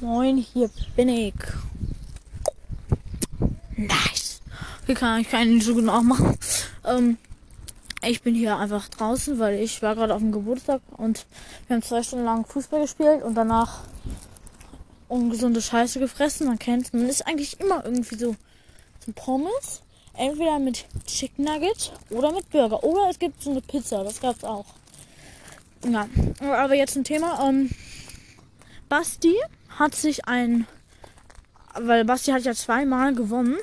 Moin, hier bin ich. Nice. Hier kann ich keinen so genau machen. Ähm, ich bin hier einfach draußen, weil ich war gerade auf dem Geburtstag und wir haben zwei Stunden lang Fußball gespielt und danach ungesunde Scheiße gefressen. Man kennt Man ist eigentlich immer irgendwie so zum Pommes. Entweder mit Chicken Nugget oder mit Burger. Oder es gibt so eine Pizza. Das gab's auch. Ja, aber jetzt ein Thema. Ähm, Basti hat sich ein, weil Basti hat ja zweimal gewonnen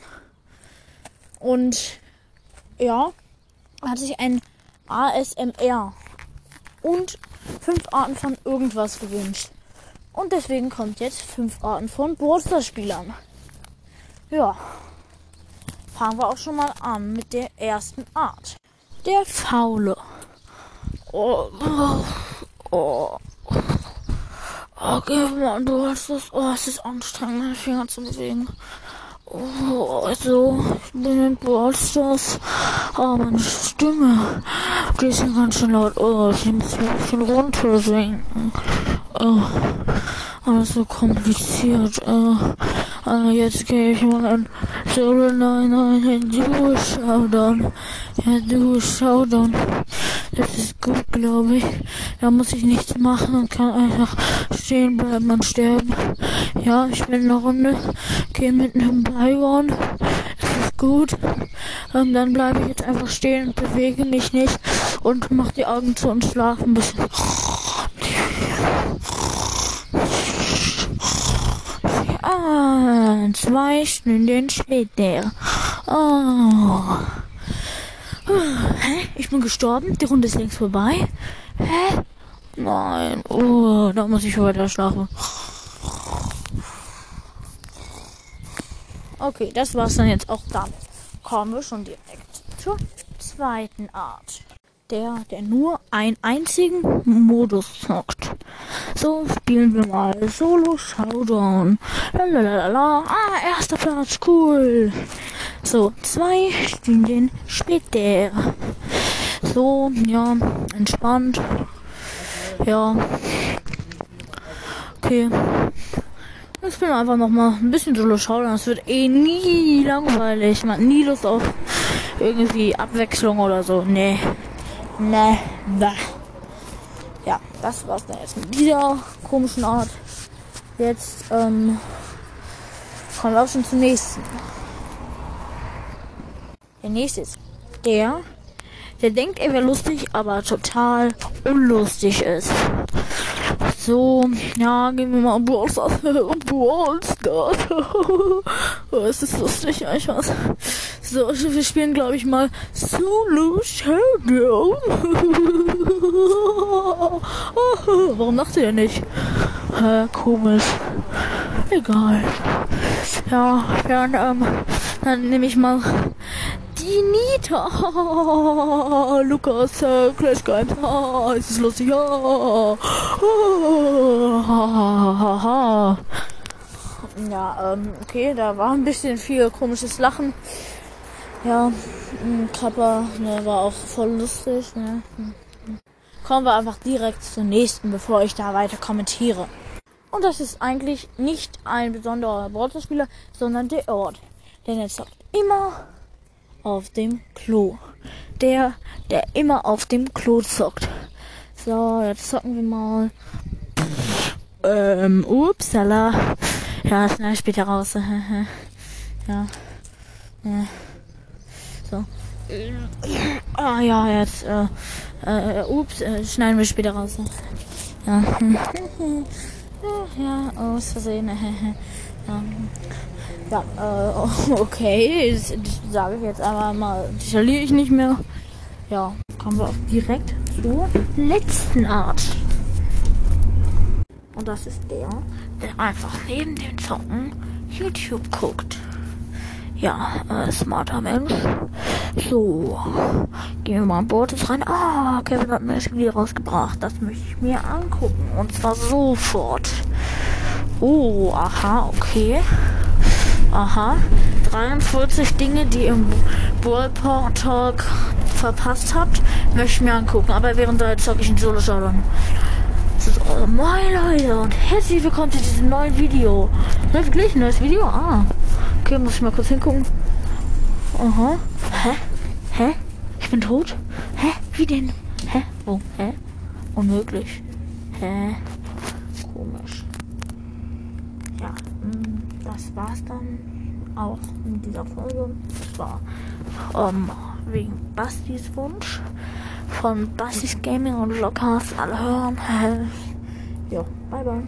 und ja, hat sich ein ASMR und fünf Arten von irgendwas gewünscht. Und deswegen kommt jetzt fünf Arten von Borster-Spielern. Ja, fangen wir auch schon mal an mit der ersten Art. Der Faule. Oh, oh, oh. Okay, Mann, du hast das. Oh, es ist anstrengend, meine Finger zu bewegen. Oh, also, ich bin in Ballstars. Oh, meine Stimme. Die ist ja ganz schön laut. Oh, ich muss ein bisschen runter sinken. Oh, alles so kompliziert. Oh, also jetzt gehe ich mal in Solo 99 in Duo Showdown. Ja, Duo Showdown. Das ist gut, glaube ich. Da muss ich nichts machen und kann einfach stehen bleiben und sterben. Ja, ich bin in der Runde. Gehe mit einem Byron. Das ist gut. Ähm, dann bleibe ich jetzt einfach stehen und bewege mich nicht und mache die Augen zu und schlafe ein bisschen. Ah, zwei Stunden später. Oh. Hä? Ich bin gestorben? Die Runde ist längst vorbei? Hä? Nein. Oh, da muss ich weiter schlafen. Okay, das war's dann jetzt auch damit. Kommen wir schon direkt zur zweiten Art. Der, der nur einen einzigen Modus zockt. So spielen wir mal Solo Showdown. Lalalala. Ah, erster Platz, cool. So, zwei Stunden später. So, ja, entspannt. Ja. Okay. Ich bin einfach noch mal ein bisschen solo schauen. Es wird eh nie langweilig. Man hat nie Lust auf irgendwie Abwechslung oder so. Nee. Nee. Bah. Ja, das war's dann jetzt mit dieser komischen Art. Jetzt ähm, kommen wir auch schon zum nächsten. Der nächste ist der, der denkt, er wäre lustig, aber total unlustig ist. So, ja, gehen wir mal um Brawl Stars. Brawl Stars. oh, es ist lustig, ich weiß. So, wir spielen, glaube ich, mal Solo Shadow. Warum lacht ihr nicht? Äh, komisch. Egal. Ja, dann, ähm, dann nehme ich mal die Nita. Lukas, äh, Clash Games. Ah, es lustig. Ah, ah, ja, ähm, okay, da war ein bisschen viel komisches Lachen. Ja, Kappa, ne, war auch voll lustig, ne. Kommen wir einfach direkt zum nächsten, bevor ich da weiter kommentiere. Und das ist eigentlich nicht ein besonderer Brawler-Spieler, sondern der Ort. Denn er zockt immer auf dem Klo. Der, der immer auf dem Klo zockt. So, jetzt zocken wir mal. Ähm, upsala. Ja, schnell später raus. ja. ja. So. Ah ja, jetzt, äh, äh, ups, äh, schneiden wir später raus. Ja. ja, aus Versehen. ja. Äh, okay, das, das sage ich jetzt einfach mal, das verliere ich nicht mehr. Ja, kommen wir auch direkt zur letzten Art. Und das ist der, der einfach neben dem Zocken YouTube guckt. Ja, äh, smarter Mensch. So, gehen wir mal an Bord rein. Ah, Kevin hat mir ein Spiel rausgebracht. Das möchte ich mir angucken. Und zwar sofort. Oh, aha, okay. Aha. 43 Dinge, die im Ballpark Talk verpasst habt, möchte ich mir angucken. Aber während der zocke ich in Solo Showdown. So, moin Leute und herzlich willkommen zu diesem neuen Video. Wirklich? Neues Video? Ah. Okay, muss ich mal kurz hingucken. Aha. Hä? Hä? Ich bin tot? Hä? Wie denn? Hä? Wo? Hä? Unmöglich. Hä? Komisch. Ja, mm, das war's dann auch in dieser Folge. Das war ähm, wegen Bastis Wunsch von Bastis Gaming und Vlogcast alle hören. Ja, bye bye.